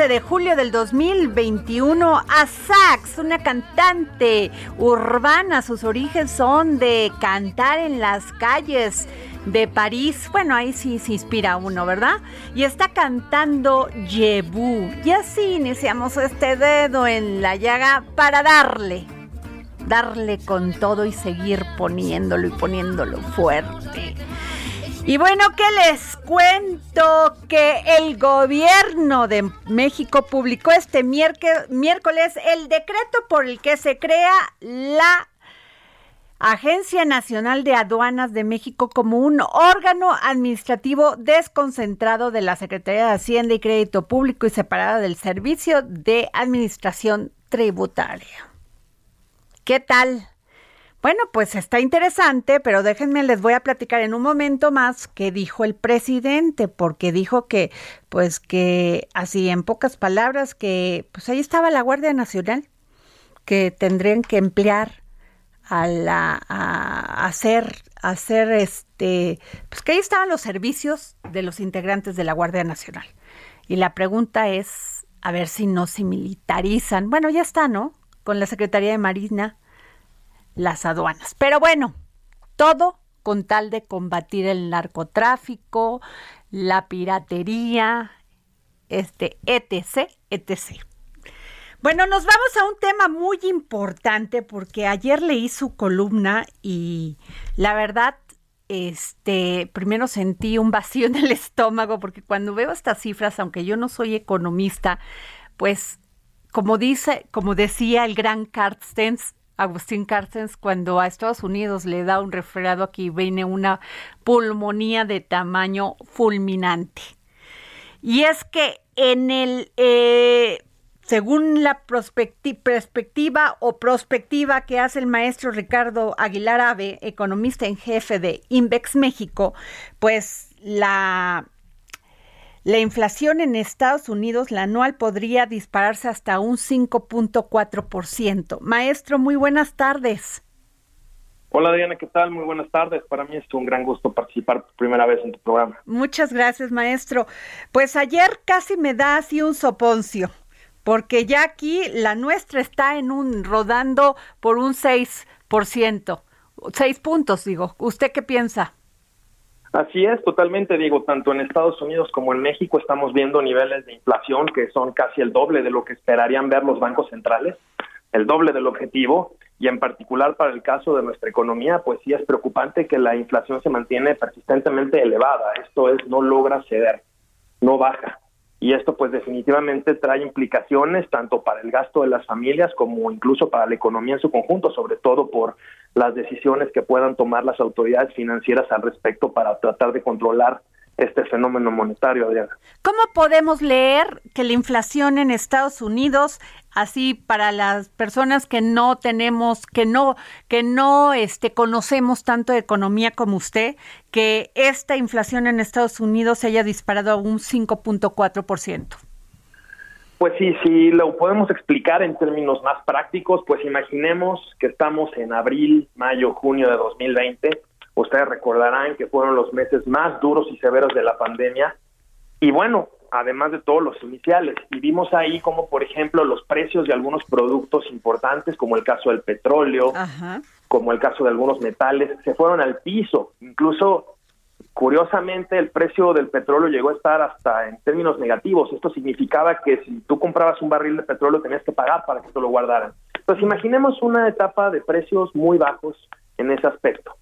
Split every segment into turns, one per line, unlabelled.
15 de julio del 2021 a Sax, una cantante urbana. Sus orígenes son de cantar en las calles de París. Bueno, ahí sí se inspira uno, ¿verdad? Y está cantando Yebu. Y así iniciamos este dedo en la llaga para darle darle con todo y seguir poniéndolo y poniéndolo fuerte. Y bueno, ¿qué les cuento? Que el gobierno de México publicó este miércoles el decreto por el que se crea la Agencia Nacional de Aduanas de México como un órgano administrativo desconcentrado de la Secretaría de Hacienda y Crédito Público y separada del Servicio de Administración Tributaria. ¿Qué tal? Bueno, pues está interesante, pero déjenme, les voy a platicar en un momento más qué dijo el presidente, porque dijo que, pues que, así en pocas palabras, que pues ahí estaba la Guardia Nacional, que tendrían que emplear a la a hacer hacer este pues que ahí estaban los servicios de los integrantes de la Guardia Nacional. Y la pregunta es a ver si no se militarizan. Bueno, ya está, ¿no? Con la Secretaría de Marina las aduanas. Pero bueno, todo con tal de combatir el narcotráfico, la piratería, este etc, etc. Bueno, nos vamos a un tema muy importante porque ayer leí su columna y la verdad, este, primero sentí un vacío en el estómago porque cuando veo estas cifras, aunque yo no soy economista, pues como dice, como decía el gran Carstens, Agustín Carstens, cuando a Estados Unidos le da un resfriado aquí viene una pulmonía de tamaño fulminante. Y es que en el eh, según la perspectiva o prospectiva que hace el maestro Ricardo Aguilar Ave, economista en jefe de Invex México, pues la, la inflación en Estados Unidos, la anual, podría dispararse hasta un 5.4%. Maestro, muy buenas tardes.
Hola Diana, ¿qué tal? Muy buenas tardes. Para mí es un gran gusto participar por primera vez en tu programa.
Muchas gracias, maestro. Pues ayer casi me da así un soponcio, porque ya aquí la nuestra está en un rodando por un 6%, 6 puntos, digo. ¿Usted qué piensa?
Así es, totalmente, digo, tanto en Estados Unidos como en México estamos viendo niveles de inflación que son casi el doble de lo que esperarían ver los bancos centrales, el doble del objetivo, y en particular para el caso de nuestra economía, pues sí es preocupante que la inflación se mantiene persistentemente elevada. Esto es, no logra ceder, no baja. Y esto pues definitivamente trae implicaciones tanto para el gasto de las familias como incluso para la economía en su conjunto, sobre todo por las decisiones que puedan tomar las autoridades financieras al respecto para tratar de controlar este fenómeno monetario, Adriana.
¿Cómo podemos leer que la inflación en Estados Unidos, así para las personas que no tenemos, que no, que no este, conocemos tanto de economía como usted, que esta inflación en Estados Unidos se haya disparado a un 5.4%?
Pues sí, sí, lo podemos explicar en términos más prácticos, pues imaginemos que estamos en abril, mayo, junio de 2020 Ustedes recordarán que fueron los meses más duros y severos de la pandemia. Y bueno, además de todos los iniciales. Y vimos ahí como, por ejemplo, los precios de algunos productos importantes, como el caso del petróleo, como el caso de algunos metales, se fueron al piso. Incluso, curiosamente, el precio del petróleo llegó a estar hasta en términos negativos. Esto significaba que si tú comprabas un barril de petróleo tenías que pagar para que te lo guardaran. Entonces, imaginemos una etapa de precios muy bajos en ese aspecto.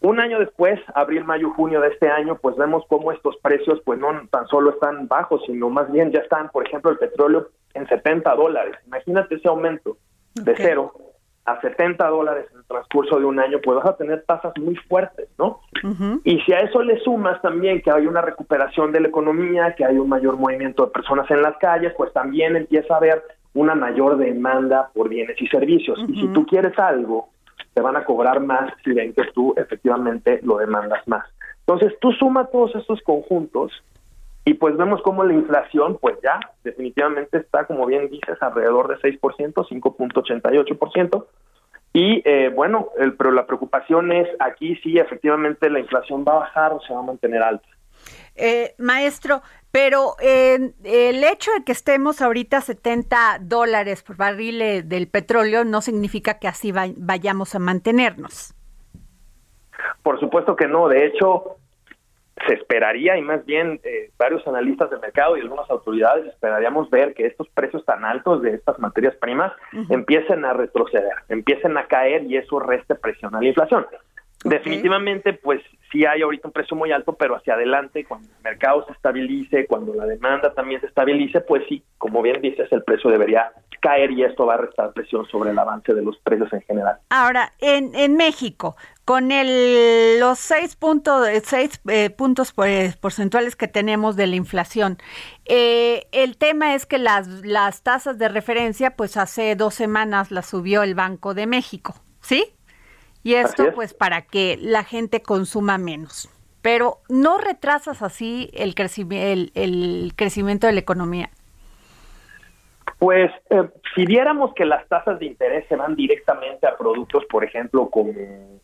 Un año después, abril, mayo, junio de este año, pues vemos cómo estos precios pues no tan solo están bajos, sino más bien ya están, por ejemplo, el petróleo en 70 dólares. Imagínate ese aumento de cero a 70 dólares en el transcurso de un año, pues vas a tener tasas muy fuertes, ¿no? Y si a eso le sumas también que hay una recuperación de la economía, que hay un mayor movimiento de personas en las calles, pues también empieza a haber una mayor demanda por bienes y servicios. Y si tú quieres algo te van a cobrar más si ven que tú efectivamente lo demandas más. Entonces tú suma todos estos conjuntos y pues vemos cómo la inflación pues ya definitivamente está, como bien dices, alrededor de 6%, 5.88%. Y eh, bueno, el, pero la preocupación es aquí sí efectivamente la inflación va a bajar o se va a mantener alta.
Eh, maestro, pero eh, el hecho de que estemos ahorita 70 dólares por barril eh, del petróleo no significa que así vayamos a mantenernos.
Por supuesto que no. De hecho, se esperaría, y más bien eh, varios analistas del mercado y algunas autoridades esperaríamos ver que estos precios tan altos de estas materias primas empiecen a retroceder, empiecen a caer y eso reste presión a la inflación. Definitivamente, pues sí hay ahorita un precio muy alto, pero hacia adelante, cuando el mercado se estabilice, cuando la demanda también se estabilice, pues sí, como bien dices, el precio debería caer y esto va a restar presión sobre el avance de los precios en general.
Ahora, en, en México, con el, los seis, puntos seis eh, puntos porcentuales que tenemos de la inflación, eh, el tema es que las, las tasas de referencia, pues hace dos semanas las subió el Banco de México, ¿sí? Y esto pues para que la gente consuma menos. Pero no retrasas así el, el, crecimiento de la economía.
Pues eh, si viéramos que las tasas de interés se van directamente a productos, por ejemplo, como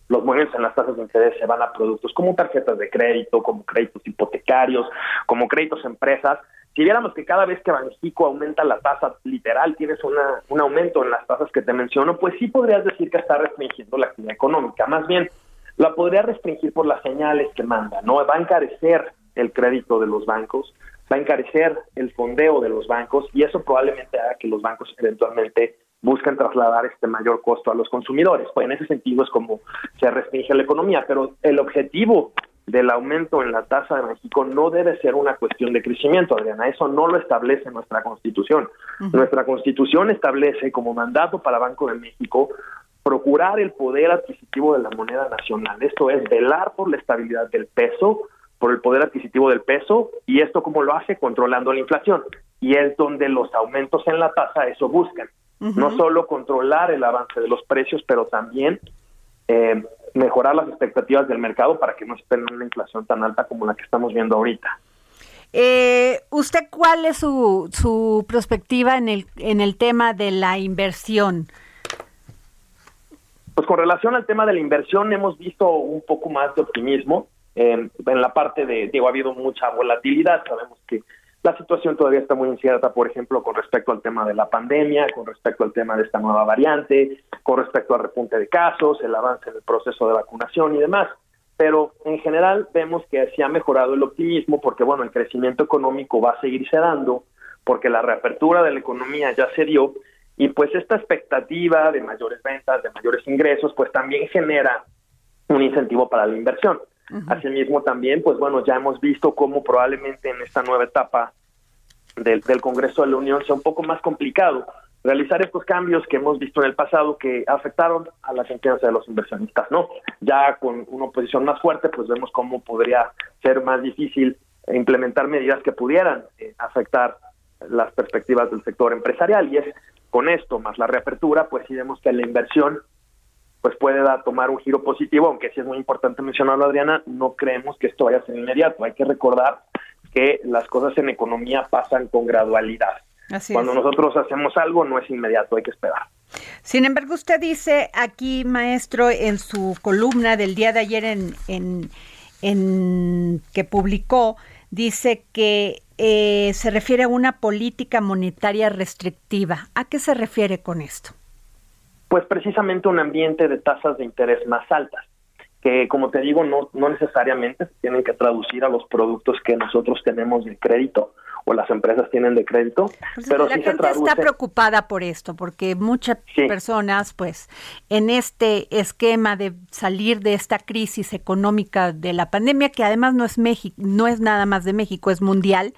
los movimientos en las tasas de interés se van a productos como tarjetas de crédito, como créditos hipotecarios, como créditos empresas, si viéramos que cada vez que Banxico aumenta la tasa literal, tienes una, un aumento en las tasas que te menciono, pues sí podrías decir que está restringiendo la actividad económica. Más bien, la podría restringir por las señales que manda, ¿no? Va a encarecer el crédito de los bancos, va a encarecer el fondeo de los bancos y eso probablemente haga que los bancos eventualmente busquen trasladar este mayor costo a los consumidores. Pues en ese sentido es como se restringe la economía, pero el objetivo del aumento en la tasa de México no debe ser una cuestión de crecimiento, Adriana. Eso no lo establece nuestra Constitución. Nuestra Constitución establece como mandato para Banco de México procurar el poder adquisitivo de la moneda nacional. Esto es velar por la estabilidad del peso, por el poder adquisitivo del peso, y esto como lo hace controlando la inflación. Y es donde los aumentos en la tasa eso buscan. No solo controlar el avance de los precios, pero también eh, mejorar las expectativas del mercado para que no estén en una inflación tan alta como la que estamos viendo ahorita.
Eh, ¿Usted cuál es su, su perspectiva en el, en el tema de la inversión?
Pues con relación al tema de la inversión hemos visto un poco más de optimismo. Eh, en la parte de, digo, ha habido mucha volatilidad. Sabemos que la situación todavía está muy incierta, por ejemplo, con respecto al tema de la pandemia, con respecto al tema de esta nueva variante, con respecto al repunte de casos, el avance en el proceso de vacunación y demás. Pero en general vemos que se ha mejorado el optimismo porque, bueno, el crecimiento económico va a seguirse dando, porque la reapertura de la economía ya se dio Y pues esta expectativa de mayores ventas, de mayores ingresos, pues también genera un incentivo para la inversión. Asimismo también, pues bueno, ya hemos visto cómo probablemente en esta nueva etapa del, del Congreso de la Unión sea un poco más complicado realizar estos cambios que hemos visto en el pasado que afectaron a la confianza de los inversionistas, ¿no? Ya con una oposición más fuerte, pues vemos cómo podría ser más difícil implementar medidas que pudieran eh, afectar las perspectivas del sector empresarial y es con esto más la reapertura, pues sí vemos que la inversión pues puede tomar un giro positivo, aunque sí es muy importante mencionarlo, Adriana, no creemos que esto vaya a ser inmediato. Hay que recordar que las cosas en economía pasan con gradualidad. Cuando nosotros hacemos algo no es inmediato, hay que esperar.
Sin embargo, usted dice aquí, maestro, en su columna del día de ayer en, en, en que publicó, dice que eh, se refiere a una política monetaria restrictiva. ¿A qué se refiere con esto?
Pues precisamente un ambiente de tasas de interés más altas que como te digo no, no necesariamente se tienen que traducir a los productos que nosotros tenemos de crédito o las empresas tienen de crédito,
Pues
pero
la
sí se
gente
traduce.
está preocupada por esto, porque muchas
Sí.
personas, pues, en este esquema de salir de esta crisis económica de la pandemia, que además no es México, no es nada más de México, es mundial,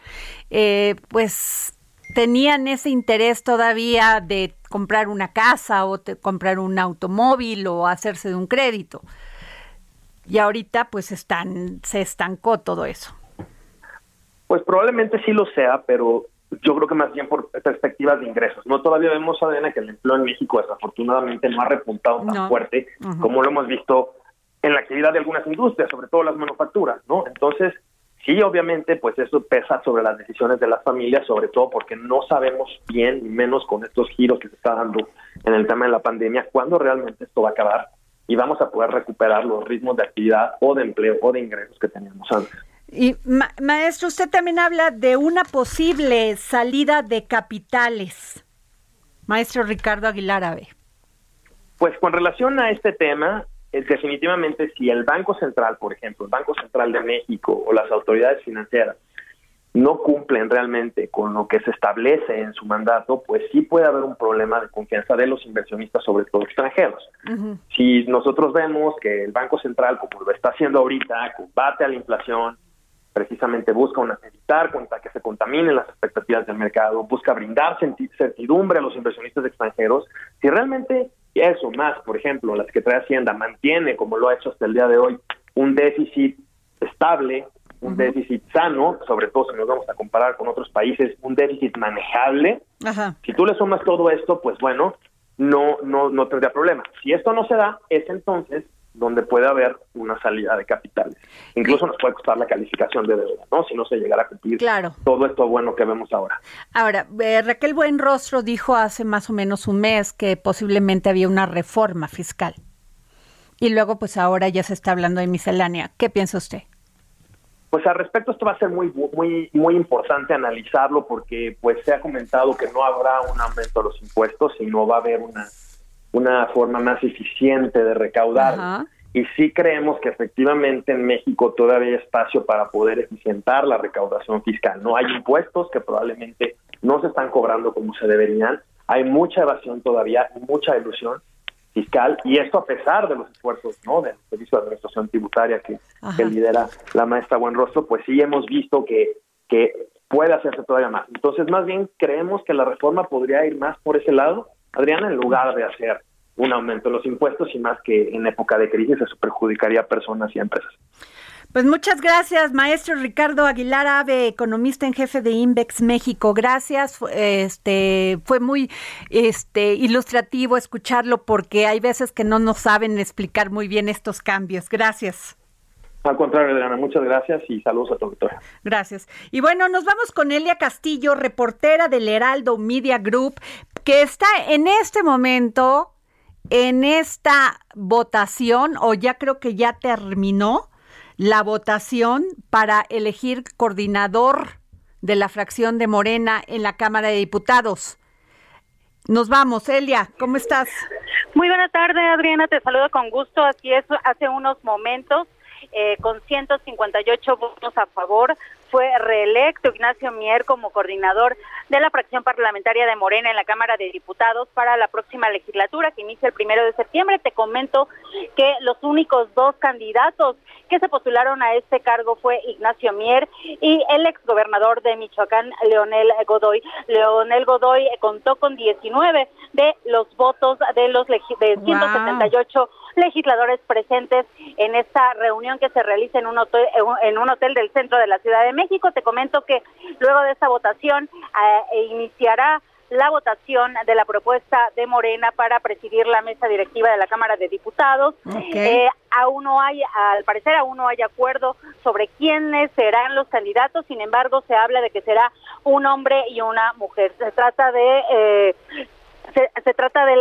eh, pues tenían ese interés todavía de comprar una casa o te- comprar un automóvil o hacerse de un crédito. Y ahorita, pues, están, se estancó todo eso.
Pues probablemente sí lo sea, pero yo creo que más bien por perspectivas de ingresos. No todavía vemos, Adriana, que el empleo en México desafortunadamente no ha repuntado tan
No.
fuerte como lo hemos visto en la actividad de algunas industrias, sobre todo las manufacturas, ¿no? Entonces, sí, obviamente, pues eso pesa sobre las decisiones de las familias, sobre todo porque no sabemos bien, y menos con estos giros que se está dando en el tema de la pandemia, cuándo realmente esto va a acabar y vamos a poder recuperar los ritmos de actividad o de empleo o de ingresos que teníamos antes.
Y ma- maestro, usted también habla de una posible salida de capitales. Maestro Ricardo Aguilar Ave.
Pues con relación a este tema, definitivamente si el Banco Central, por ejemplo, el Banco Central de México o las autoridades financieras no cumplen realmente con lo que se establece en su mandato, pues sí puede haber un problema de confianza de los inversionistas, sobre todo extranjeros. Si nosotros vemos que el Banco Central, como lo está haciendo ahorita, combate a la inflación, precisamente busca una, evitar contra que se contaminen las expectativas del mercado, busca brindar certidumbre a los inversionistas extranjeros. Si realmente eso más, por ejemplo, la Secretaría de Hacienda mantiene, como lo ha hecho hasta el día de hoy, un déficit estable, un déficit sano, sobre todo si nos vamos a comparar con otros países, un déficit manejable,
Ajá.
si tú le sumas todo esto, pues bueno, no, no, no tendría problema. Si esto no se da, es entonces donde puede haber una salida de capitales. Incluso nos puede costar la calificación de deuda, ¿no? Si no se llegara a cumplir
Claro.
todo esto bueno que vemos ahora.
Ahora, eh, Raquel Buenrostro dijo hace más o menos un mes que posiblemente había una reforma fiscal. Y luego, pues ahora ya se está hablando de miscelánea. ¿Qué piensa usted?
Pues al respecto esto va a ser muy muy muy importante analizarlo porque pues se ha comentado que no habrá un aumento de los impuestos, sino va a haber una una forma más eficiente de recaudar.
Ajá.
Y sí creemos que efectivamente en México todavía hay espacio para poder eficientar la recaudación fiscal. No hay impuestos que probablemente no se están cobrando como se deberían. Hay mucha evasión todavía, mucha ilusión fiscal y esto a pesar de los esfuerzos no del servicio de administración tributaria que, que lidera la maestra Buenrostro, pues sí hemos visto que que puede hacerse todavía más. Entonces, más bien creemos que la reforma podría ir más por ese lado, Adriana, en lugar de hacer un aumento de los impuestos y más que en época de crisis eso perjudicaría a personas y a empresas.
Pues muchas gracias, maestro Ricardo Aguilar Ave, economista en jefe de Invex México. Gracias, este fue muy este ilustrativo escucharlo porque hay veces que no nos saben explicar muy bien estos cambios. Gracias.
Al contrario, Adriana, muchas gracias y saludos a tu auditorio.
Gracias. Y bueno, nos vamos con Elia Castillo, reportera del Heraldo Media Group, que está en este momento en esta votación, o ya creo que ya terminó la votación para elegir coordinador de la fracción de Morena en la Cámara de Diputados. Nos vamos, Elia, ¿cómo estás?
Muy buena tarde, Adriana, te saludo con gusto. Así es, hace unos momentos, eh, con 158 votos a favor, fue reelecto Ignacio Mier como coordinador de la fracción parlamentaria de Morena en la Cámara de Diputados para la próxima legislatura que inicia el primero de septiembre. Te comento que los únicos dos candidatos que se postularon a este cargo fue Ignacio Mier y el exgobernador de Michoacán, Leonel Godoy. Leonel Godoy contó con 19 de los votos de los de 178 legisladores presentes en esta reunión que se realiza en un hotel, en un hotel del centro de la Ciudad de México. Te comento que luego de esta votación eh, iniciará la votación de la propuesta de Morena para presidir la mesa directiva de la Cámara de Diputados. Eh, aún no hay, al parecer aún no hay acuerdo sobre quiénes serán los candidatos, sin embargo se habla de que será un hombre y una mujer. Se trata de, eh, se trata del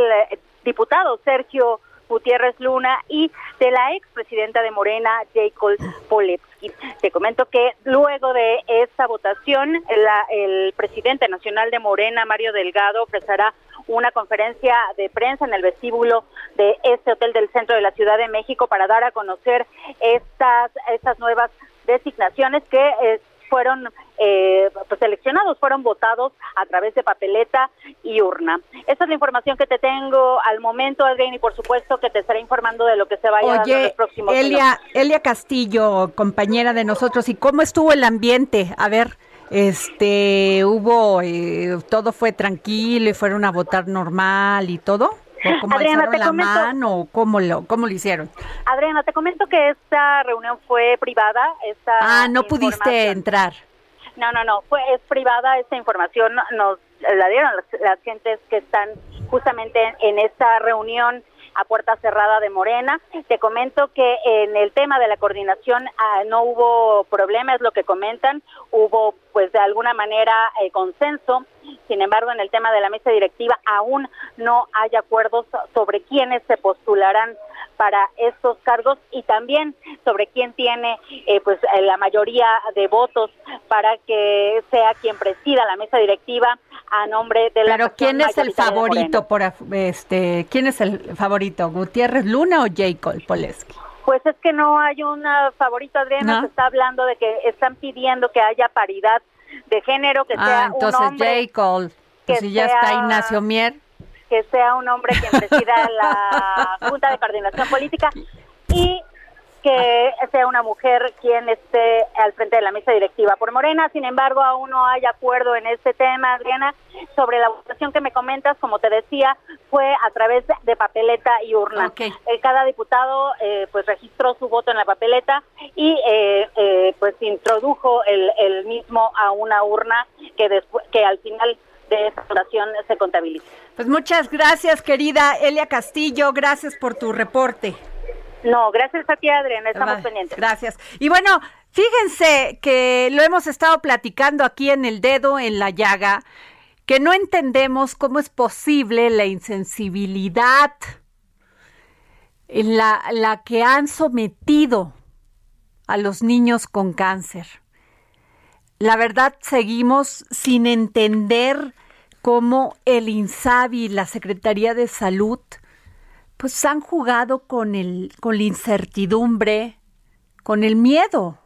diputado Sergio Gutiérrez Luna y de la expresidenta de Morena, Jacob Poletsky. Te comento que luego de esta votación, el presidente nacional de Morena, Mario Delgado, ofrecerá una conferencia de prensa en el vestíbulo de este hotel del centro de la Ciudad de México para dar a conocer estas, estas nuevas designaciones que eh, fueron eh, pues, seleccionados, fueron votados a través de papeleta y urna. Esa es la información que te tengo al momento, Adrián, y por supuesto que te estaré informando de lo que se vaya dando en los próximos
Elia, Elia Castillo, compañera de nosotros, ¿y cómo estuvo el ambiente? A ver, este, hubo, eh, todo fue tranquilo y fueron a votar normal y todo. ¿Cómo Adriana, te la comento, mano? ¿Cómo lo, ¿Cómo lo hicieron?
Adriana, te comento que esta reunión fue privada. Esta
ah, no pudiste entrar.
No, no, no, fue, es privada, esta información nos la dieron las, gentes que están justamente en, esta reunión a puerta cerrada de Morena. Te comento que en el tema de la coordinación ah, no hubo problema, es lo que comentan, hubo pues de alguna manera eh, consenso. Sin embargo, en el tema de la mesa directiva aún no hay acuerdos sobre quiénes se postularán para estos cargos y también sobre quién tiene eh, pues eh, la mayoría de votos para que sea quien presida la mesa directiva a nombre de la
Pero quién es el favorito por este quién es el favorito Gutiérrez Luna o Jacob Poleski
pues es que no hay un favorito, Adriana, se está hablando de que están pidiando que haya paridad de género, que ah, sea
entonces
un hombre,
Jacob, pues si ya está Ignacio Mier.
que sea un hombre quien presida la Junta de Coordinación Política. Y que sea una mujer quien esté al frente de la mesa directiva por Morena. Sin embargo, aún no hay acuerdo en este tema, Adriana, sobre la votación que me comentas, como te decía, fue a través de papeleta y urna. Eh, cada diputado eh, pues registró su voto en la papeleta y eh, pues introdujo el, el mismo a una urna que después que al final de esta votación se contabilice.
Pues muchas gracias, querida Elia Castillo. Gracias por tu reporte.
No, gracias a ti, Adriana. Estamos pendientes.
Gracias. Y bueno, fíjense que lo hemos estado platicando aquí en el dedo en la llaga, que no entendemos cómo es posible la insensibilidad en la, la que han sometido a los niños con cáncer. La verdad, seguimos sin entender cómo el INSABI la Secretaría de Salud pues han jugado con el con la incertidumbre, con el miedo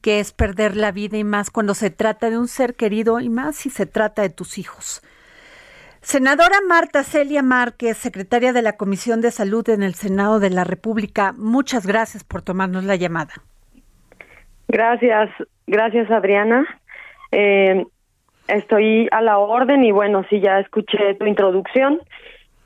que es perder la vida y más cuando se trata de un ser querido y más si se trata de tus hijos. Senadora Marta Celia Márquez, secretaria de la Comisión de Salud en el Senado de la República, muchas gracias por tomarnos la llamada.
Gracias, gracias Adriana. Eh, estoy a la orden y bueno, sí, ya escuché tu introducción.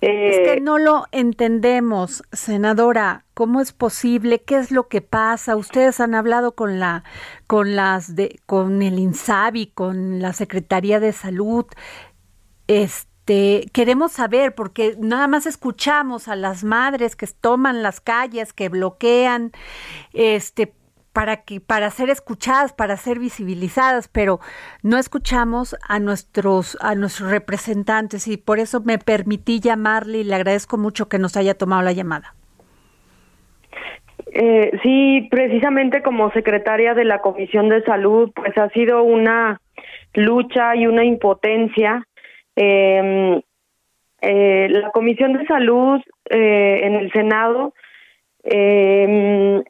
Es que eh, no lo entendemos, senadora. ¿Cómo es posible? ¿Qué es lo que pasa? Ustedes han hablado con la, con las de, con el INSABI, con la Secretaría de Salud. Este, queremos saber porque nada más escuchamos a las madres que toman las calles, que bloquean, este, para que para ser escuchadas, para ser visibilizadas, pero no escuchamos a nuestros a nuestros representantes y por eso me permití llamarle y le agradezco mucho que nos haya tomado la llamada.
Eh, sí, precisamente como secretaria de la Comisión de Salud, pues ha sido una lucha y una impotencia. Em, eh, la Comisión de Salud eh, en el Senado eh,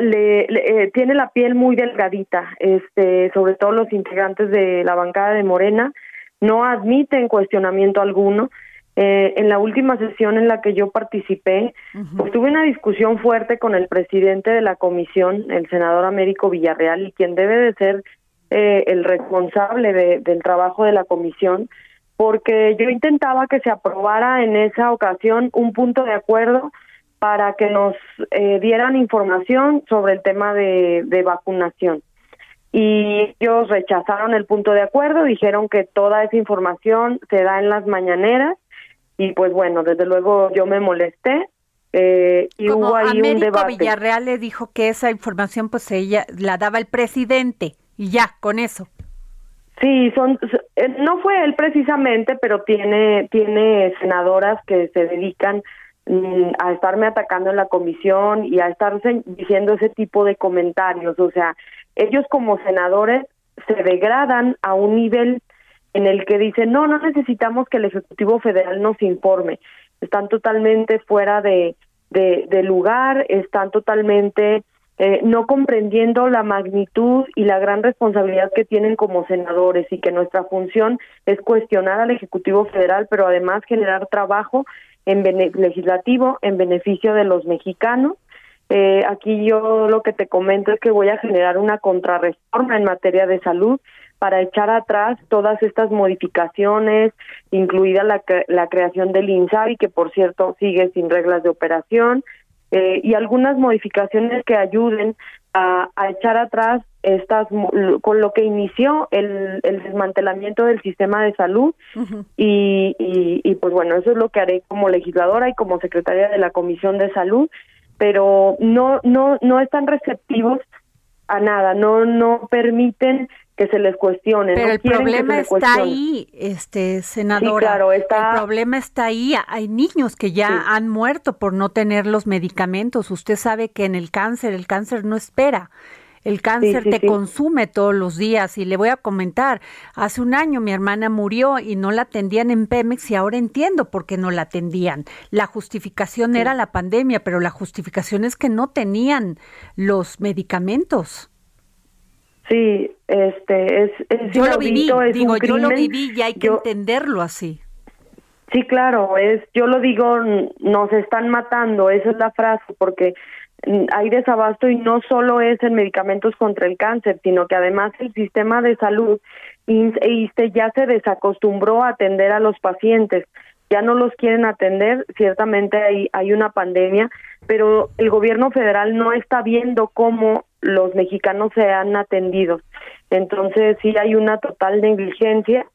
le, le- eh, tiene la piel muy delgadita, este, sobre todo los integrantes de la bancada de Morena no admiten cuestionamiento alguno. Eh, en la última sesión en la que yo participé, pues tuve una discusión fuerte con el presidente de la comisión, el senador Américo Villarreal, y quien debe de ser eh, el responsable de- del trabajo de la comisión, porque yo intentaba que se aprobara en esa ocasión un punto de acuerdo para que nos eh, dieran información sobre el tema de, de vacunación. Y ellos rechazaron el punto de acuerdo, dijeron que toda esa información se da en las mañaneras y pues bueno, desde luego yo me molesté eh, y
Como
hubo ahí un debate.
Villarreal le dijo que esa información pues ella la daba el presidente y ya, con eso.
Sí, son eh, no fue él precisamente, pero tiene tiene senadoras que se dedican a estarme atacando en la comisión y a estar diciendo ese tipo de comentarios, o sea, ellos como senadores se degradan a un nivel en el que dicen, "No, no necesitamos que el Ejecutivo Federal nos informe." Están totalmente fuera de de, de lugar, están totalmente eh, no comprendiendo la magnitud y la gran responsabilidad que tienen como senadores y que nuestra función es cuestionar al Ejecutivo Federal, pero además generar trabajo en legislativo en beneficio de los mexicanos. Eh, aquí yo lo que te comento es que voy a generar una contrarreforma en materia de salud para echar atrás todas estas modificaciones, incluida la, la creación del INSABI, que por cierto sigue sin reglas de operación, eh, y algunas modificaciones que ayuden a, a echar atrás estas con lo que inició el, el desmantelamiento del sistema de salud y, y, y, pues bueno eso es lo que haré como legisladora y como secretaria de la comisión de salud pero no no no están receptivos a nada no no permiten que se les cuestione
Pero
no
el problema está ahí, este senadora.
claro, está-
El problema está ahí. Hay niños que ya
Sí.
han muerto por no tener los medicamentos. Usted sabe que en el cáncer, el cáncer no espera. El cáncer
sí,
te
sí.
consume todos los días y le voy a comentar, hace un año mi hermana murió y no la atendían en Pemex y ahora entiendo por qué no la atendían. La justificación era la pandemia, pero la justificación es que no tenían los medicamentos.
sí este es, es
Yo lo viví,
es
digo, yo lo viví y hay que
Yo-
entenderlo así.
Sí, claro, es, yo lo digo, nos están matando, esa es la frase, porque hay desabasto y no solo es en medicamentos contra el cáncer, sino que además el sistema de salud e ISSSTE ya se desacostumbró a atender a los pacientes, ya no los quieren atender, ciertamente hay, hay una pandemia, pero el gobierno federal no está viendo cómo los mexicanos sean atendidos. Entonces sí hay una total negligencia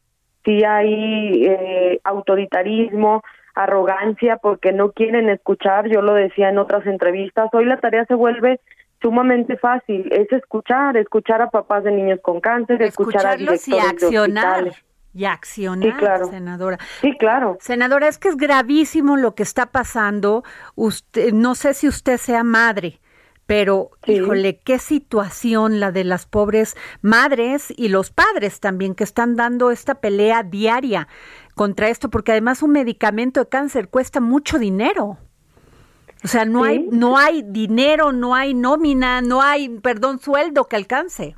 sí hay eh, autoritarismo, arrogancia, porque no quieren escuchar, yo lo decía en otras entrevistas, hoy la tarea se vuelve sumamente fácil, es escuchar, escuchar a papás de niños con cáncer, escuchar a
y
directores de
accionar.
hospitales.
Y accionar,
Sí, claro.
senadora.
Sí, claro.
Senadora, es que es gravísimo lo que está pasando. Usted, no sé si usted sea madre, pero
Sí.
híjole, qué situación la de las pobres madres y los padres también que están dando esta pelea diaria contra esto, porque además un medicamento de cáncer cuesta mucho dinero. O sea, no
Sí.
hay no hay dinero, no hay nómina, no hay, perdón, sueldo que alcance.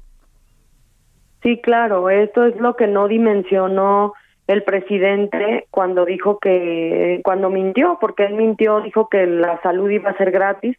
Sí, claro, esto es lo que no dimensionó el presidente cuando dijo que, cuando mintió, porque él mintió, dijo que la salud iba a ser gratis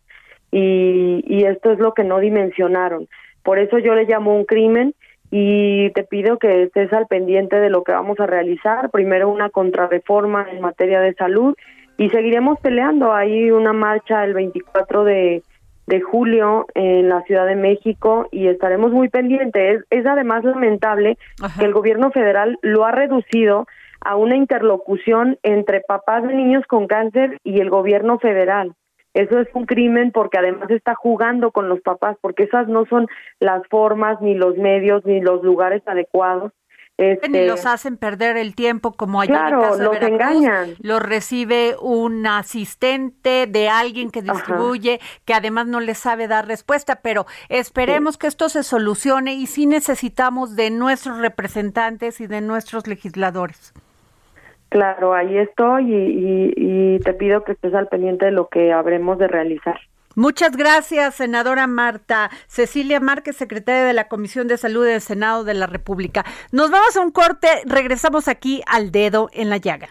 y, y esto es lo que no dimensionaron. Por eso yo le llamo un crimen y te pido que estés al pendiente de lo que vamos a realizar. Primero una contrarreforma en materia de salud y seguiremos peleando. Hay una marcha el 24 de, de julio en la Ciudad de México y estaremos muy pendientes. Es, es además lamentable
Ajá.
que el gobierno federal lo ha reducido a una interlocución entre papás de niños con cáncer y el gobierno federal. Eso es un crimen porque además está jugando con los papás, porque esas no son las formas, ni los medios, ni los lugares adecuados. Este,
Ni los hacen perder el tiempo como allá
Claro,
en el caso de
los
Veracruz,
engañan.
Los recibe un asistente de alguien que distribuye, que además no les sabe dar respuesta, pero esperemos que esto se solucione y sí necesitamos de nuestros representantes y de nuestros legisladores.
Claro, ahí estoy y, y- y te pido que estés al pendiente de lo que habremos de realizar.
Muchas gracias, senadora Marta. Cecilia Márquez, secretaria de la Comisión de Salud del Senado de la República. Nos vamos a un corte, regresamos aquí al dedo en la llaga.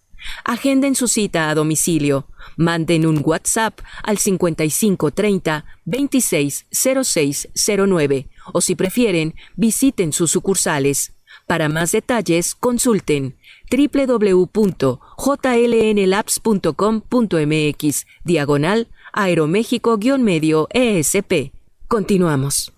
Agenden su cita a domicilio. Manden un WhatsApp al 5530 260609 o si prefieren, visiten sus sucursales. Para más detalles, consulten www.jlnlabs.com.mx diagonal aeroméxico-medio ESP. Continuamos.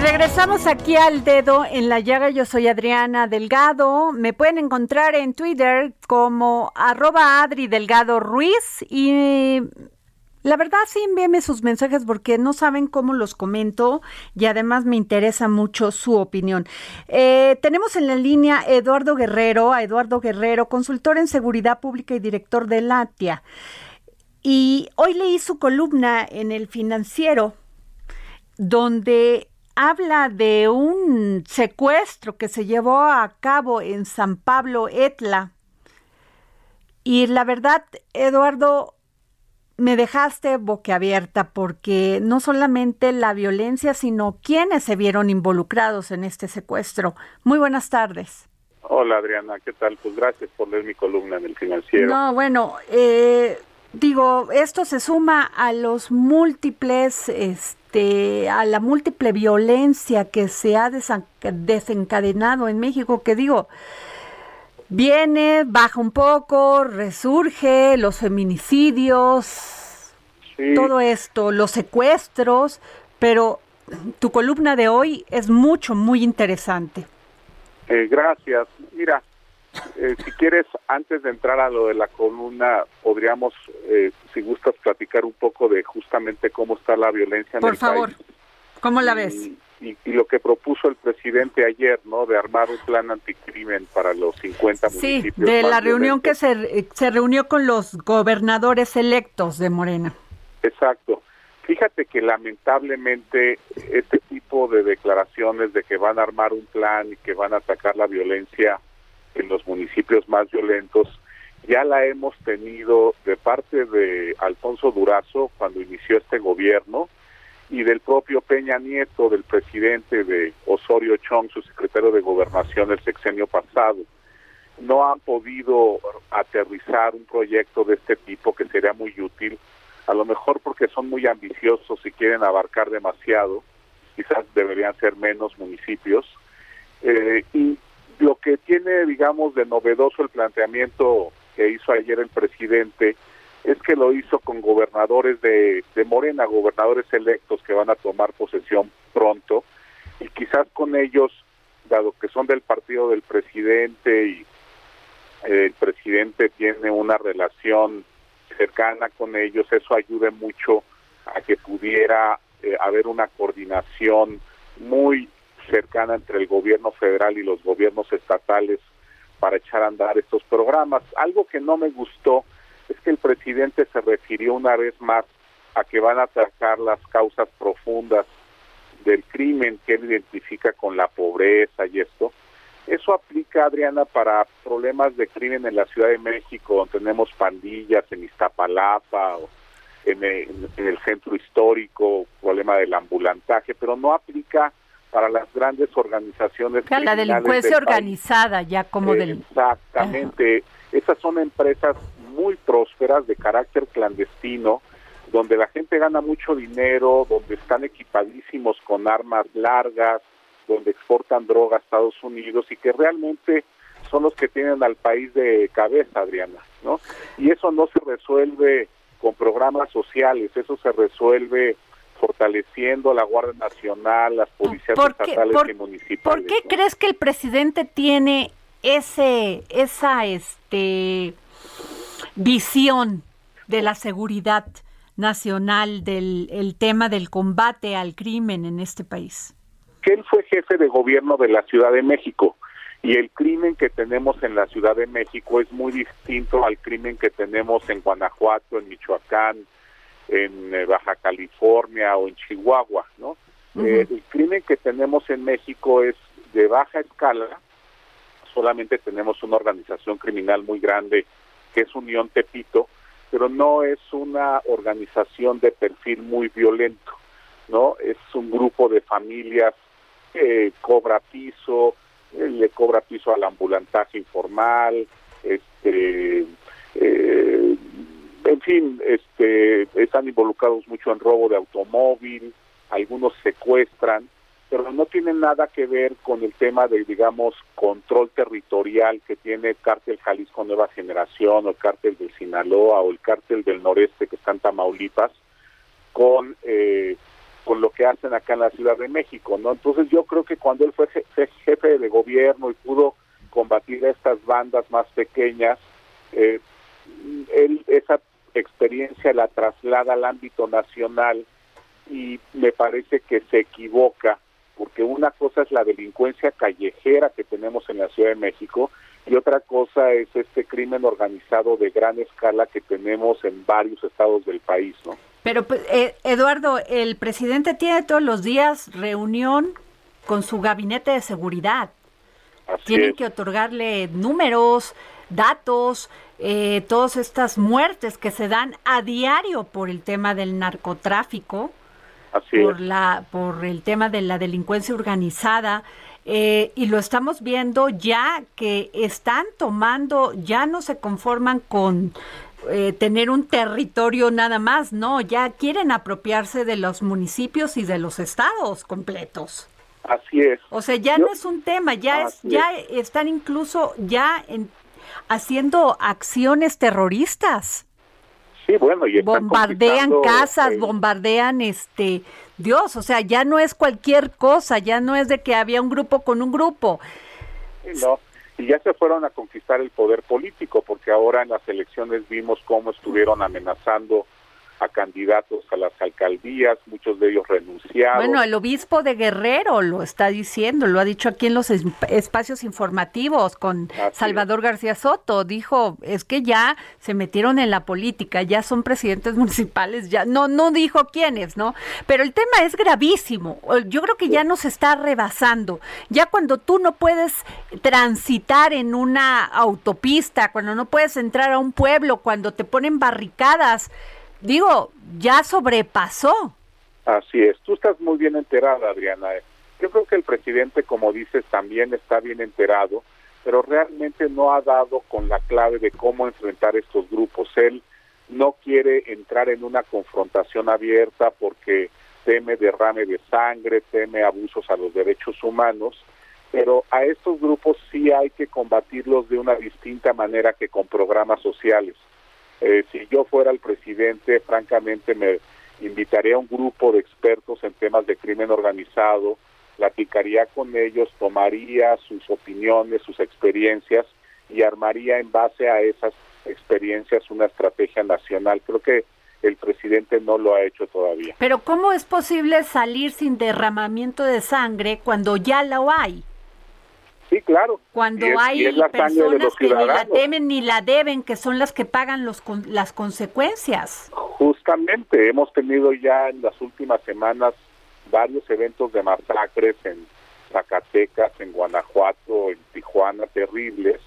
Regresamos aquí al dedo en la llaga. Yo soy Adriana Delgado. Me pueden encontrar en Twitter como arroba Adri Delgado Ruiz. Y la verdad sí envíeme sus mensajes porque no saben cómo los comento y además me interesa mucho su opinión. Eh, tenemos en la línea Eduardo Guerrero, a Eduardo Guerrero, consultor en seguridad pública y director de LATIA. Y hoy leí su columna en el financiero donde habla de un secuestro que se llevó a cabo en San Pablo, Etla. Y la verdad, Eduardo, me dejaste boquiabierta porque no solamente la violencia, sino quienes se vieron involucrados en este secuestro. Muy buenas tardes.
Hola Adriana, ¿qué tal? Pues gracias por leer mi columna en el financiero.
No, bueno, eh, digo, esto se suma a los múltiples, este, a la múltiple violencia que se ha desencadenado en México, que digo, viene, baja un poco, resurge, los feminicidios,
Sí.
todo esto, los secuestros, pero tu columna de hoy es mucho, muy interesante.
Eh, gracias. Mira, eh, si quieres, antes de entrar a lo de la columna, podríamos, eh, si gustas, platicar un poco de justamente cómo está la violencia en
Por
el
favor,
país.
¿cómo la ves?
Y, y lo que propuso el presidente ayer, ¿no? De armar un plan anticrimen para los 50
Sí,
municipios.
de
más
la reunión que se, se reunió con los gobernadores electos de Morena.
Exacto. Fíjate que lamentablemente este tipo de declaraciones de que van a armar un plan y que van a atacar la violencia en los municipios más violentos, ya la hemos tenido de parte de Alfonso Durazo cuando inició este gobierno y del propio Peña Nieto, del presidente de Osorio Chong, su secretario de Gobernación el sexenio pasado. No han podido aterrizar un proyecto de este tipo que sería muy útil a lo mejor porque son muy ambiciosos y quieren abarcar demasiado, quizás deberían ser menos municipios. Eh, y lo que tiene, digamos, de novedoso el planteamiento que hizo ayer el presidente es que lo hizo con gobernadores de, de Morena, gobernadores electos que van a tomar posesión pronto, y quizás con ellos, dado que son del partido del presidente y el presidente tiene una relación cercana con ellos, eso ayude mucho a que pudiera eh, haber una coordinación muy cercana entre el gobierno federal y los gobiernos estatales para echar a andar estos programas. Algo que no me gustó es que el presidente se refirió una vez más a que van a atacar las causas profundas del crimen que él identifica con la pobreza y esto. Eso aplica, Adriana, para problemas de crimen en la Ciudad de México, donde tenemos pandillas en Iztapalapa o en el, centro histórico, problema del ambulantaje, pero no aplica para las grandes organizaciones.
la delincuencia organizada, ya como del...
Exactamente. Esas son empresas muy prósperas de carácter clandestino, donde la gente gana mucho dinero, donde están equipadísimos con armas largas, donde exportan droga a Estados Unidos y que realmente son los que tienen al país de cabeza, Adriana, ¿no? Y eso no se resuelve con programas sociales, eso se resuelve fortaleciendo la Guardia Nacional, las policías estatales y municipales.
¿Por qué crees que el presidente tiene ese esa este visión de la seguridad nacional del el tema del combate al crimen en este país?
Que él fue jefe de gobierno de la Ciudad de México y el crimen que tenemos en la Ciudad de México es muy distinto al crimen que tenemos en Guanajuato, en Michoacán, en eh, Baja California o en Chihuahua, ¿no? Eh, el crimen que tenemos en México es de baja escala, solamente tenemos una organización criminal muy grande que es Unión Tepito, pero no es una organización de perfil muy violento, ¿no? Es un grupo de familias que cobra piso, eh, le cobra piso al ambulantaje informal, este, en fin, este, están involucrados mucho en robo de automóvil, algunos secuestran, pero no tienen nada que ver con el tema de, digamos, control territorial que tiene el cártel Jalisco Nueva Generación o el cártel del Sinaloa o el cártel del Noreste que está en Tamaulipas, con, eh, con lo que hacen acá en la Ciudad de México, ¿no? Entonces yo creo que cuando él fue jefe de gobierno y pudo combatir a estas bandas más pequeñas, eh, él esa experiencia la traslada al ámbito nacional y me parece que se equivoca porque una cosa es la delincuencia callejera que tenemos en la Ciudad de México y otra cosa es este crimen organizado de gran escala que tenemos en varios estados del país, ¿no?
Pero pues, eh, Eduardo, el presidente tiene todos los días reunión con su gabinete de seguridad. Tienen que otorgarle números, datos, eh, todas estas muertes que se dan a diario por el tema del narcotráfico, por, la, por el tema de la delincuencia organizada. Eh, y lo estamos viendo ya que están tomando, ya no se conforman con eh, tener un territorio nada más, no, ya quieren apropiarse de los municipios y de los estados completos.
Así es.
O sea, ya no es un tema, ya es, ya están incluso ya en, haciendo acciones terroristas.
Sí, bueno, y
bombardean casas, bombardean este, Dios, o sea, ya no es cualquier cosa, ya no es de que había un grupo con un grupo.
no, y ya se fueron a conquistar el poder político, porque ahora en las elecciones vimos cómo estuvieron amenazando a candidatos a las alcaldías, muchos de ellos renunciaron.
Bueno, el obispo de Guerrero lo está diciendo, lo ha dicho aquí en los espacios informativos con Salvador García Soto, dijo, es que ya se metieron en la política, ya son presidentes municipales, ya no no dijo quiénes, ¿no? Pero el tema es gravísimo. Yo creo que ya nos está rebasando. Ya cuando tú no puedes transitar en una autopista, cuando no puedes entrar a un pueblo, cuando te ponen barricadas, digo, ya sobrepasó.
Así es, tú estás muy bien enterada, Adriana. Yo creo que el presidente, como dices, también está bien enterado, pero realmente no ha dado con la clave de cómo enfrentar estos grupos. Él no quiere entrar en una confrontación abierta porque teme derrame de sangre, teme abusos a los derechos humanos, pero a estos grupos sí hay que combatirlos de una distinta manera que con programas sociales. Eh, si yo fuera el presidente, francamente me invitaría a un grupo de expertos en temas de crimen organizado, platicaría con ellos, tomaría sus opiniones, sus experiencias y armaría en base a esas experiencias una estrategia nacional. Creo que el presidente no lo ha hecho todavía.
Pero ¿cómo es posible salir sin derramamiento de sangre cuando ya lo hay?
Sí, claro.
Cuando hay personas que ni la temen ni la deben, que son las que pagan los las consecuencias.
Justamente, hemos tenido ya en las últimas semanas varios eventos de masacres en Zacatecas, en Guanajuato, en Tijuana, terribles,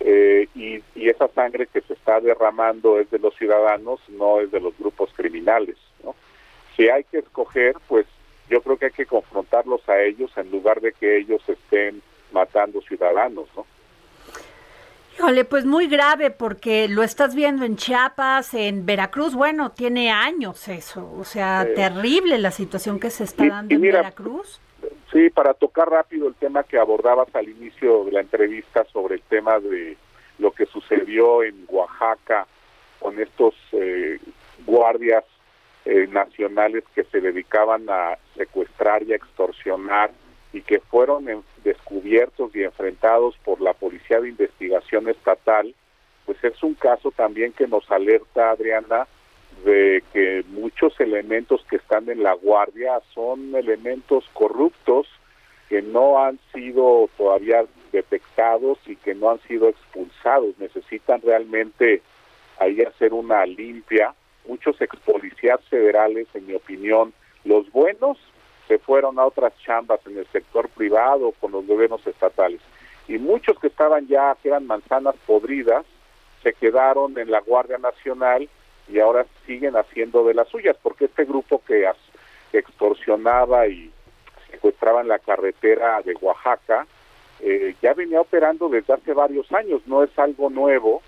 eh, y, y, esa sangre que se está derramando es de los ciudadanos, no es de los grupos criminales. ¿no? Si hay que escoger, pues yo creo que hay que confrontarlos a ellos en lugar de que ellos estén matando ciudadanos, ¿no?
Híjole, pues muy grave porque lo estás viendo en Chiapas, en Veracruz, bueno, tiene años eso, o sea, terrible la situación que se está dando en Veracruz.
Sí, para tocar rápido el tema que abordabas al inicio de la entrevista sobre el tema de lo que sucedió en Oaxaca con estos eh, guardias eh, nacionales que se dedicaban a secuestrar y a extorsionar y que fueron descubiertos y enfrentados por la Policía de Investigación Estatal, pues es un caso también que nos alerta, Adriana, de que muchos elementos que están en la guardia son elementos corruptos que no han sido todavía detectados y que no han sido expulsados. Necesitan realmente ahí hacer una limpia. Muchos ex policías federales, en mi opinión, los buenos se fueron a otras chambas en el sector privado con los gobiernos estatales. Y muchos que estaban ya, que eran manzanas podridas, se quedaron en la Guardia Nacional y ahora siguen haciendo de las suyas, porque este grupo que, extorsionaba y secuestraba en la carretera de Oaxaca, eh, ya venía operando desde hace varios años, no es algo nuevo,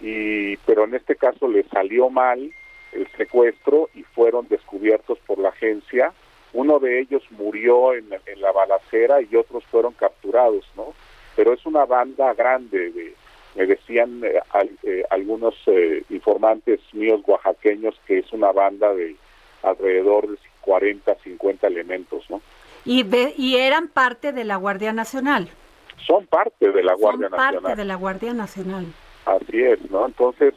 y pero en este caso le salió mal el secuestro y fueron descubiertos por la agencia uno de ellos murió en, la balacera y otros fueron capturados, ¿no? Pero es una banda grande, de, me decían eh, eh, algunos eh, informantes míos oaxaqueños que es una banda de alrededor de 40, 50 elementos, ¿no?
Y, y eran parte de la Guardia Nacional.
Son parte de la Guardia
Son
Nacional.
parte de la Guardia Nacional.
Así es, ¿no? Entonces,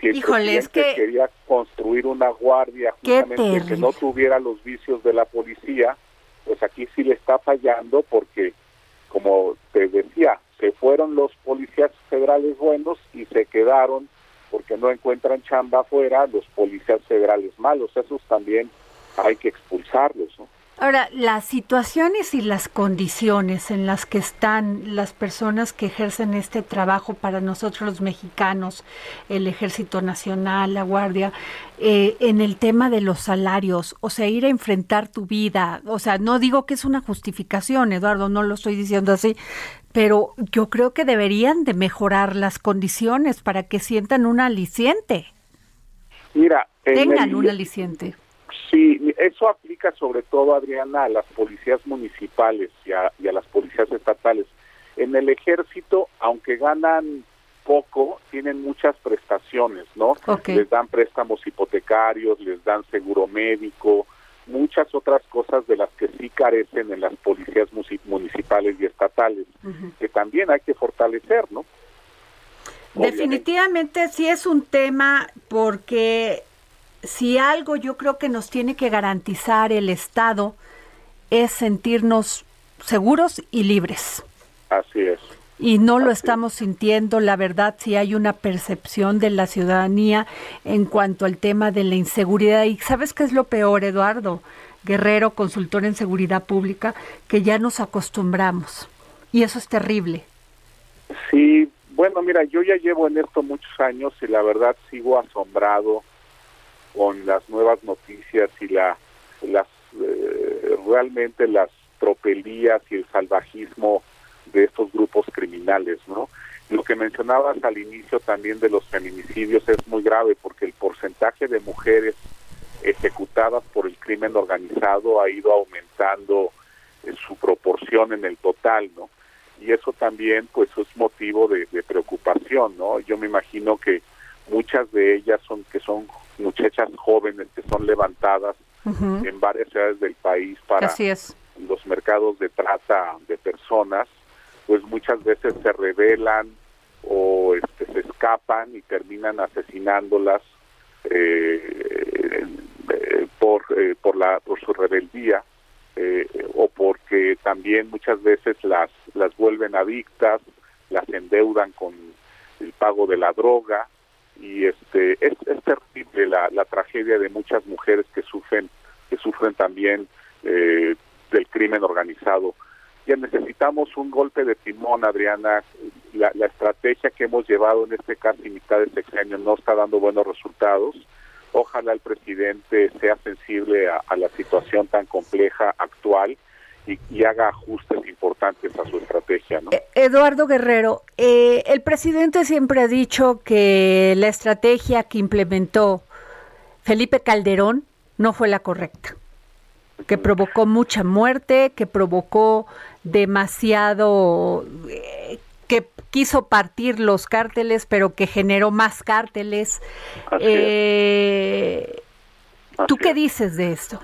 si el
Híjole, es que
quería construir una guardia justamente que no tuviera los vicios de la policía, pues aquí sí le está fallando porque, como te decía, se fueron los policías federales buenos y se quedaron porque no encuentran chamba afuera los policías federales malos. Esos también hay que expulsarlos, ¿no?
Ahora, las situaciones y las condiciones en las que están las personas que ejercen este trabajo para nosotros los mexicanos, el Ejército Nacional, la Guardia, eh, en el tema de los salarios, o sea, ir a enfrentar tu vida, o sea, no digo que es una justificación, Eduardo, no lo estoy diciendo así, pero yo creo que deberían de mejorar las condiciones para que sientan un aliciente.
Mira,
tengan un aliciente
Sí, eso aplica sobre todo, Adriana, a las policías municipales y a, las policías estatales. En el ejército, aunque ganan poco, tienen muchas prestaciones, ¿no? Les dan préstamos hipotecarios, les dan seguro médico, muchas otras cosas de las que sí carecen en las policías municipales y estatales, que también hay que fortalecer, ¿no?
Definitivamente sí es un tema porque si algo yo creo que nos tiene que garantizar el Estado es sentirnos seguros y libres.
Así es.
Y no lo estamos sintiendo, la verdad, si hay una percepción de la ciudadanía en cuanto al tema de la inseguridad. Y sabes qué es lo peor, Eduardo Guerrero, consultor en seguridad pública, que ya nos acostumbramos. Y eso es terrible.
Sí, bueno, mira, yo ya llevo en esto muchos años y la verdad sigo asombrado con las nuevas noticias y la las eh, realmente las tropelías y el salvajismo de estos grupos criminales, ¿no? Lo que mencionabas al inicio también de los feminicidios es muy grave porque el porcentaje de mujeres ejecutadas por el crimen organizado ha ido aumentando en su proporción en el total, ¿no? Y eso también, pues, es motivo de, de preocupación, ¿no? Yo me imagino que muchas de ellas son que son muchachas jóvenes que son levantadas en varias ciudades del país para
Así es.
los mercados de trata de personas, pues muchas veces se rebelan o este, se escapan y terminan asesinándolas eh, eh, por eh, por la por su rebeldía eh, o porque también muchas veces las las vuelven adictas, las endeudan con el pago de la droga y este es, terrible la, tragedia de muchas mujeres que sufren que sufren también eh, del crimen organizado. Ya necesitamos un golpe de timón, Adriana. La, estrategia que hemos llevado en este casi mitad de sexenio no está dando buenos resultados. Ojalá el presidente sea sensible a la situación tan compleja actual y, y haga ajustes importantes a su estrategia. ¿no?
Eduardo Guerrero, eh, el presidente siempre ha dicho que la estrategia que implementó Felipe Calderón no fue la correcta, que provocó mucha muerte, que provocó demasiado, eh, que quiso partir los cárteles, pero que generó más cárteles.
Así es.
Eh, ¿Tú qué
es.
dices de esto?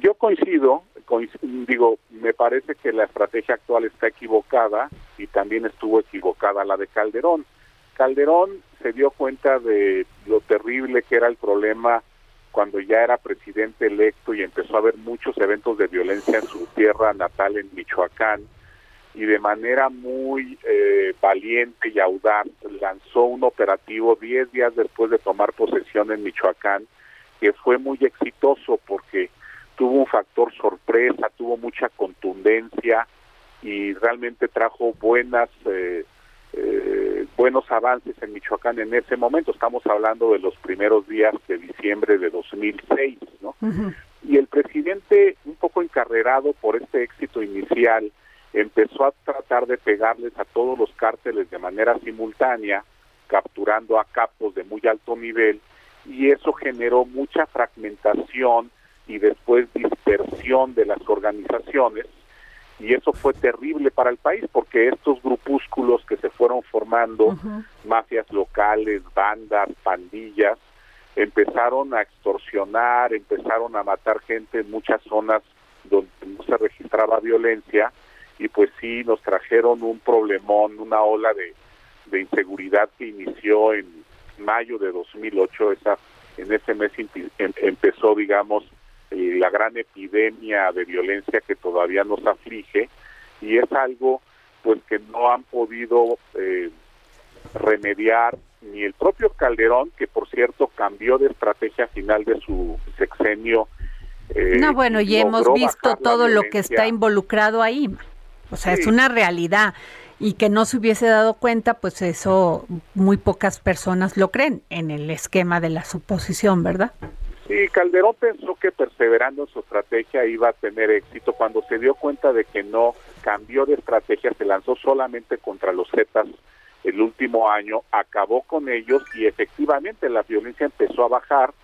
Yo coincido, coinc- digo, me parece que la estrategia actual está equivocada y también estuvo equivocada la de Calderón. Calderón se dio cuenta de lo terrible que era el problema cuando ya era presidente electo y empezó a haber muchos eventos de violencia en su tierra natal en Michoacán y de manera muy eh, valiente y audaz lanzó un operativo 10 días después de tomar posesión en Michoacán que fue muy exitoso porque tuvo un factor sorpresa, tuvo mucha contundencia y realmente trajo buenas eh, eh, buenos avances en Michoacán en ese momento. Estamos hablando de los primeros días de diciembre de 2006, ¿no? Y el presidente, un poco encarrerado por este éxito inicial, empezó a tratar de pegarles a todos los cárteles de manera simultánea, capturando a capos de muy alto nivel, y eso generó mucha fragmentación y después dispersión de las organizaciones, y eso fue terrible para el país porque estos grupúsculos que se fueron formando, mafias locales, bandas, pandillas, empezaron a extorsionar, empezaron a matar gente en muchas zonas donde no se registraba violencia y pues sí nos trajeron un problemón, una ola de, de inseguridad que inició en mayo de 2008, esa en ese mes em- empezó digamos eh, la gran epidemia de violencia que todavía nos aflige y es algo pues que no han podido eh, remediar ni el propio Calderón que por cierto cambió de estrategia final de su sexenio eh,
no, bueno, y hemos visto todo lo que está involucrado ahí. O sea, es una realidad. Y que no se hubiese dado cuenta, pues eso muy pocas personas lo creen en el esquema de la suposición, ¿verdad?
Sí, Calderón pensó que perseverando en su estrategia iba a tener éxito. Cuando se dio cuenta de que no cambió de estrategia, se lanzó solamente contra los Zetas el último año, acabó con ellos y efectivamente la violencia empezó a bajar.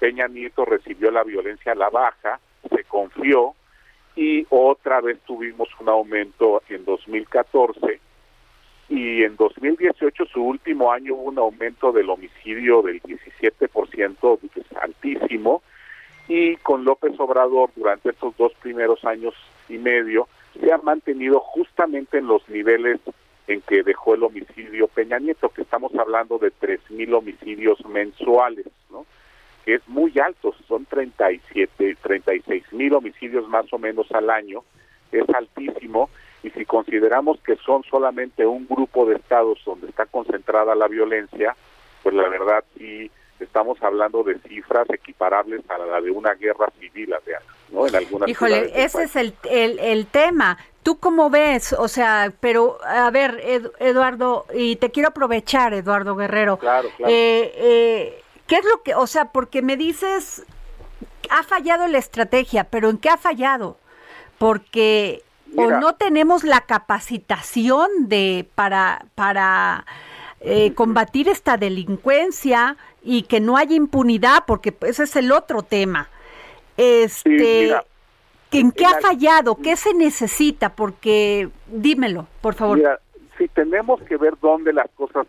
Peña Nieto recibió la violencia a la baja, se confió y otra vez tuvimos un aumento en 2014 y en 2018 su último año hubo un aumento del homicidio del 17%, que es altísimo, y con López Obrador durante estos dos primeros años y medio se ha mantenido justamente en los niveles en que dejó el homicidio Peña Nieto, que estamos hablando de 3.000 homicidios mensuales, ¿no? que es muy alto, son 37, 36 mil homicidios más o menos al año, es altísimo, y si consideramos que son solamente un grupo de estados donde está concentrada la violencia, pues la verdad sí estamos hablando de cifras equiparables a la de una guerra civil, ¿no? En algunas
Híjole, ese es el, el, el tema. ¿Tú cómo ves? O sea, pero a ver, Ed- Eduardo, y te quiero aprovechar, Eduardo Guerrero.
Claro, claro.
Eh, eh, ¿Qué es lo que, o sea, porque me dices, ha fallado la estrategia, pero ¿en qué ha fallado? Porque o no tenemos la capacitación de para para eh, combatir esta delincuencia y que no haya impunidad, porque ese es el otro tema. Este, ¿En qué ha fallado? ¿Qué se necesita? Porque dímelo, por favor.
Mira, sí, tenemos que ver dónde las cosas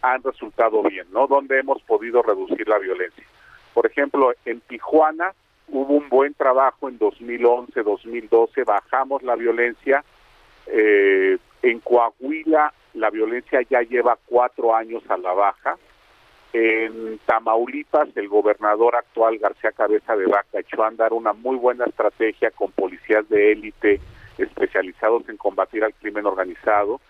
han resultado bien, ¿no? Dónde hemos podido reducir la violencia. Por ejemplo, en Tijuana hubo un buen trabajo en 2011, 2012, bajamos la violencia. Eh, en Coahuila la violencia ya lleva cuatro años a la baja. En Tamaulipas, el gobernador actual García Cabeza de Vaca echó a andar una muy buena estrategia con policías de élite especializados en combatir al crimen organizado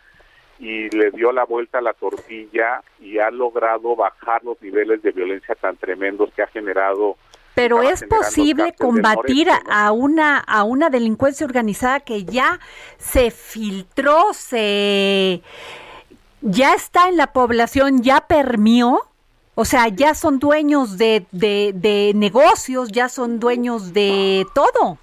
y le dio la vuelta a la tortilla y ha logrado bajar los niveles de violencia tan tremendos que ha generado
pero es posible combatir a una a una delincuencia organizada que ya se filtró, se ya está en la población, ya permió, o sea, ya son dueños de, de, de negocios, ya son dueños de todo.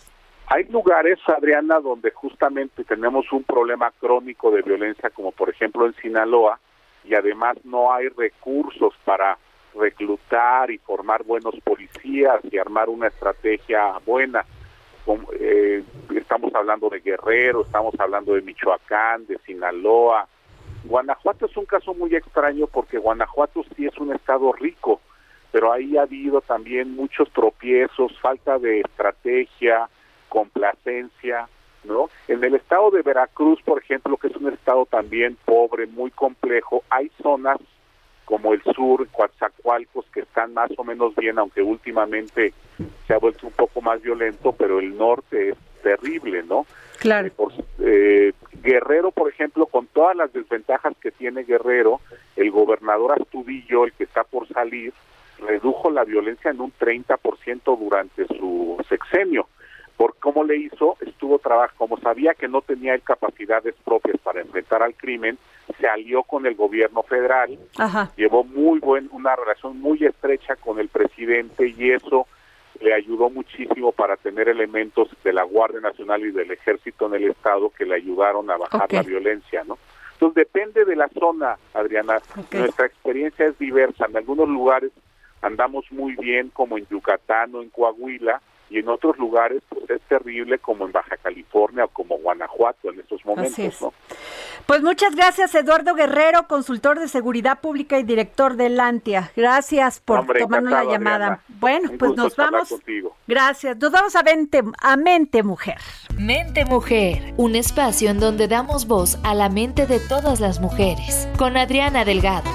Hay lugares, Adriana, donde justamente tenemos un problema crónico de violencia, como por ejemplo en Sinaloa, y además no hay recursos para reclutar y formar buenos policías y armar una estrategia buena. Eh, estamos hablando de Guerrero, estamos hablando de Michoacán, de Sinaloa. Guanajuato es un caso muy extraño porque Guanajuato sí es un estado rico, pero ahí ha habido también muchos tropiezos, falta de estrategia, complacencia, ¿no? En el estado de Veracruz, por ejemplo, que es un estado también pobre, muy complejo, hay zonas como el sur, Coatzacoalcos, que están más o menos bien, aunque últimamente se ha vuelto un poco más violento, pero el norte es terrible, ¿no?
Claro.
Eh, por, eh, Guerrero, por ejemplo, con todas las desventajas que tiene Guerrero, el gobernador Astudillo, el que está por salir, redujo la violencia en un 30% durante su sexenio por cómo le hizo, estuvo trabajo, como sabía que no tenía capacidades propias para enfrentar al crimen, se alió con el gobierno federal, llevó muy buen, una relación muy estrecha con el presidente y eso le ayudó muchísimo para tener elementos de la Guardia Nacional y del Ejército en el Estado que le ayudaron a bajar la violencia, ¿no? Entonces depende de la zona, Adriana. Nuestra experiencia es diversa. En algunos lugares andamos muy bien, como en Yucatán o en Coahuila, y en otros lugares pues es terrible como en Baja California o como Guanajuato en estos momentos, ¿no?
Pues muchas gracias Eduardo Guerrero, consultor de seguridad pública y director de Lantia. Gracias por tomarnos la llamada. Bueno, pues nos vamos. Gracias. Nos vamos a Mente, a Mente Mujer.
Mente Mujer, un espacio en donde damos voz a la mente de todas las mujeres, con Adriana Delgado.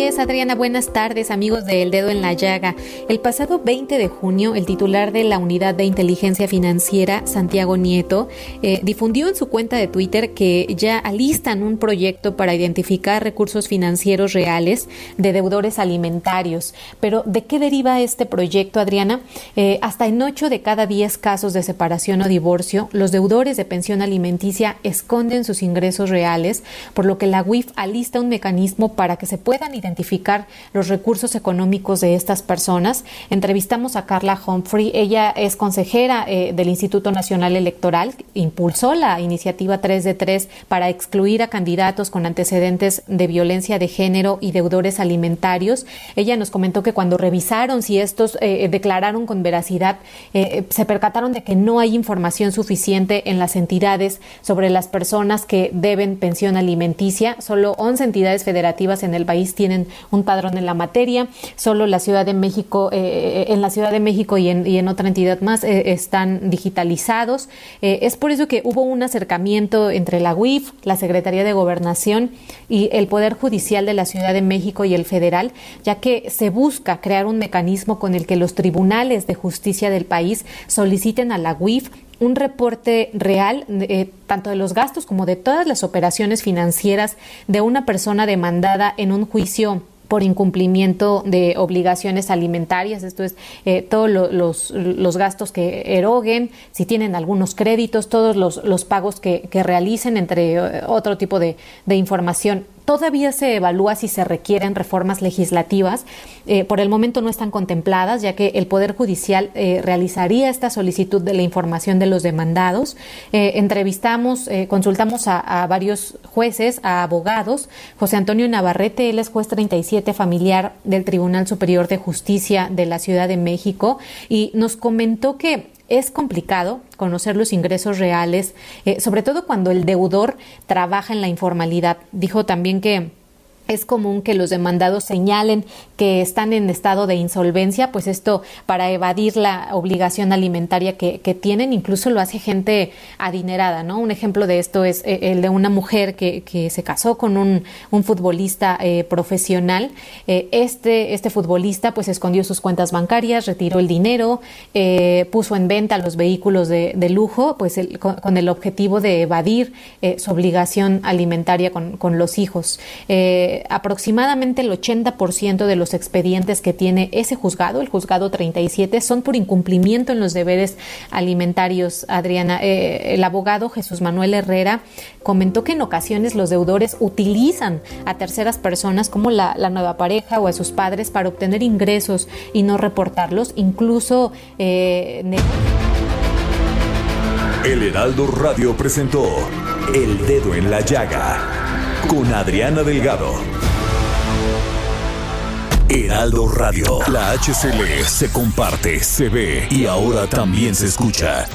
Adriana, buenas tardes amigos de El Dedo en la Llaga. El pasado 20 de junio, el titular de la Unidad de Inteligencia Financiera, Santiago Nieto, eh, difundió en su cuenta de Twitter que ya alistan un proyecto para identificar recursos financieros reales de deudores alimentarios. Pero, ¿de qué deriva este proyecto, Adriana? Eh, hasta en 8 de cada 10 casos de separación o divorcio, los deudores de pensión alimenticia esconden sus ingresos reales, por lo que la UIF alista un mecanismo para que se puedan identificar identificar los recursos económicos de estas personas. Entrevistamos a Carla Humphrey, ella es consejera eh, del Instituto Nacional Electoral, impulsó la iniciativa 3 de 3 para excluir a candidatos con antecedentes de violencia de género y deudores alimentarios. Ella nos comentó que cuando revisaron si estos eh, declararon con veracidad, eh, se percataron de que no hay información suficiente en las entidades sobre las personas que deben pensión alimenticia. Solo 11 entidades federativas en el país tienen un padrón en la materia. Solo la Ciudad de México, eh, en la Ciudad de México y en, otra entidad más eh, están digitalizados. Eh, es por eso que hubo un acercamiento entre la UIF, la Secretaría de Gobernación y el Poder Judicial de la Ciudad de México y el federal, ya que se busca crear un mecanismo con el que los tribunales de justicia del país soliciten a la UIF un reporte real eh, tanto de los gastos como de todas las operaciones financieras de una persona demandada en un juicio por incumplimiento de obligaciones alimentarias, esto es, eh, todos los, los, gastos que eroguen, si tienen algunos créditos, todos los, los pagos que, que realicen, entre eh, otro tipo de, de información todavía se evalúa si se requieren reformas legislativas. Eh, por el momento no están contempladas, ya que el Poder Judicial eh, realizaría esta solicitud de la información de los demandados. Eh, entrevistamos, consultamos a, a, varios jueces, a abogados. José Antonio Navarrete, él es juez 37 familiar del Tribunal Superior de Justicia de la Ciudad de México y nos comentó que es complicado conocer los ingresos reales, eh, sobre todo cuando el deudor trabaja en la informalidad. Dijo también que es común que los demandados señalen que están en estado de insolvencia, pues esto para evadir la obligación alimentaria que, tienen, incluso lo hace gente adinerada, ¿no? Un ejemplo de esto es eh, el de una mujer que, se casó con un, futbolista eh, profesional. Eh, este, este futbolista pues escondió sus cuentas bancarias, retiró el dinero, puso en venta los vehículos de, lujo, pues con, el objetivo de evadir su obligación alimentaria con, con los hijos aproximadamente el 80% de los expedientes que tiene ese juzgado, el juzgado 37, son por incumplimiento en los deberes alimentarios. Adriana, eh, el abogado Jesús Manuel Herrera comentó que en ocasiones los deudores utilizan a terceras personas como la, nueva pareja o a sus padres para obtener ingresos y no reportarlos, incluso eh,
el Heraldo Radio presentó El Dedo en la Llaga con Adriana Delgado. Heraldo Radio, la HCL se comparte, se ve y ahora también se escucha.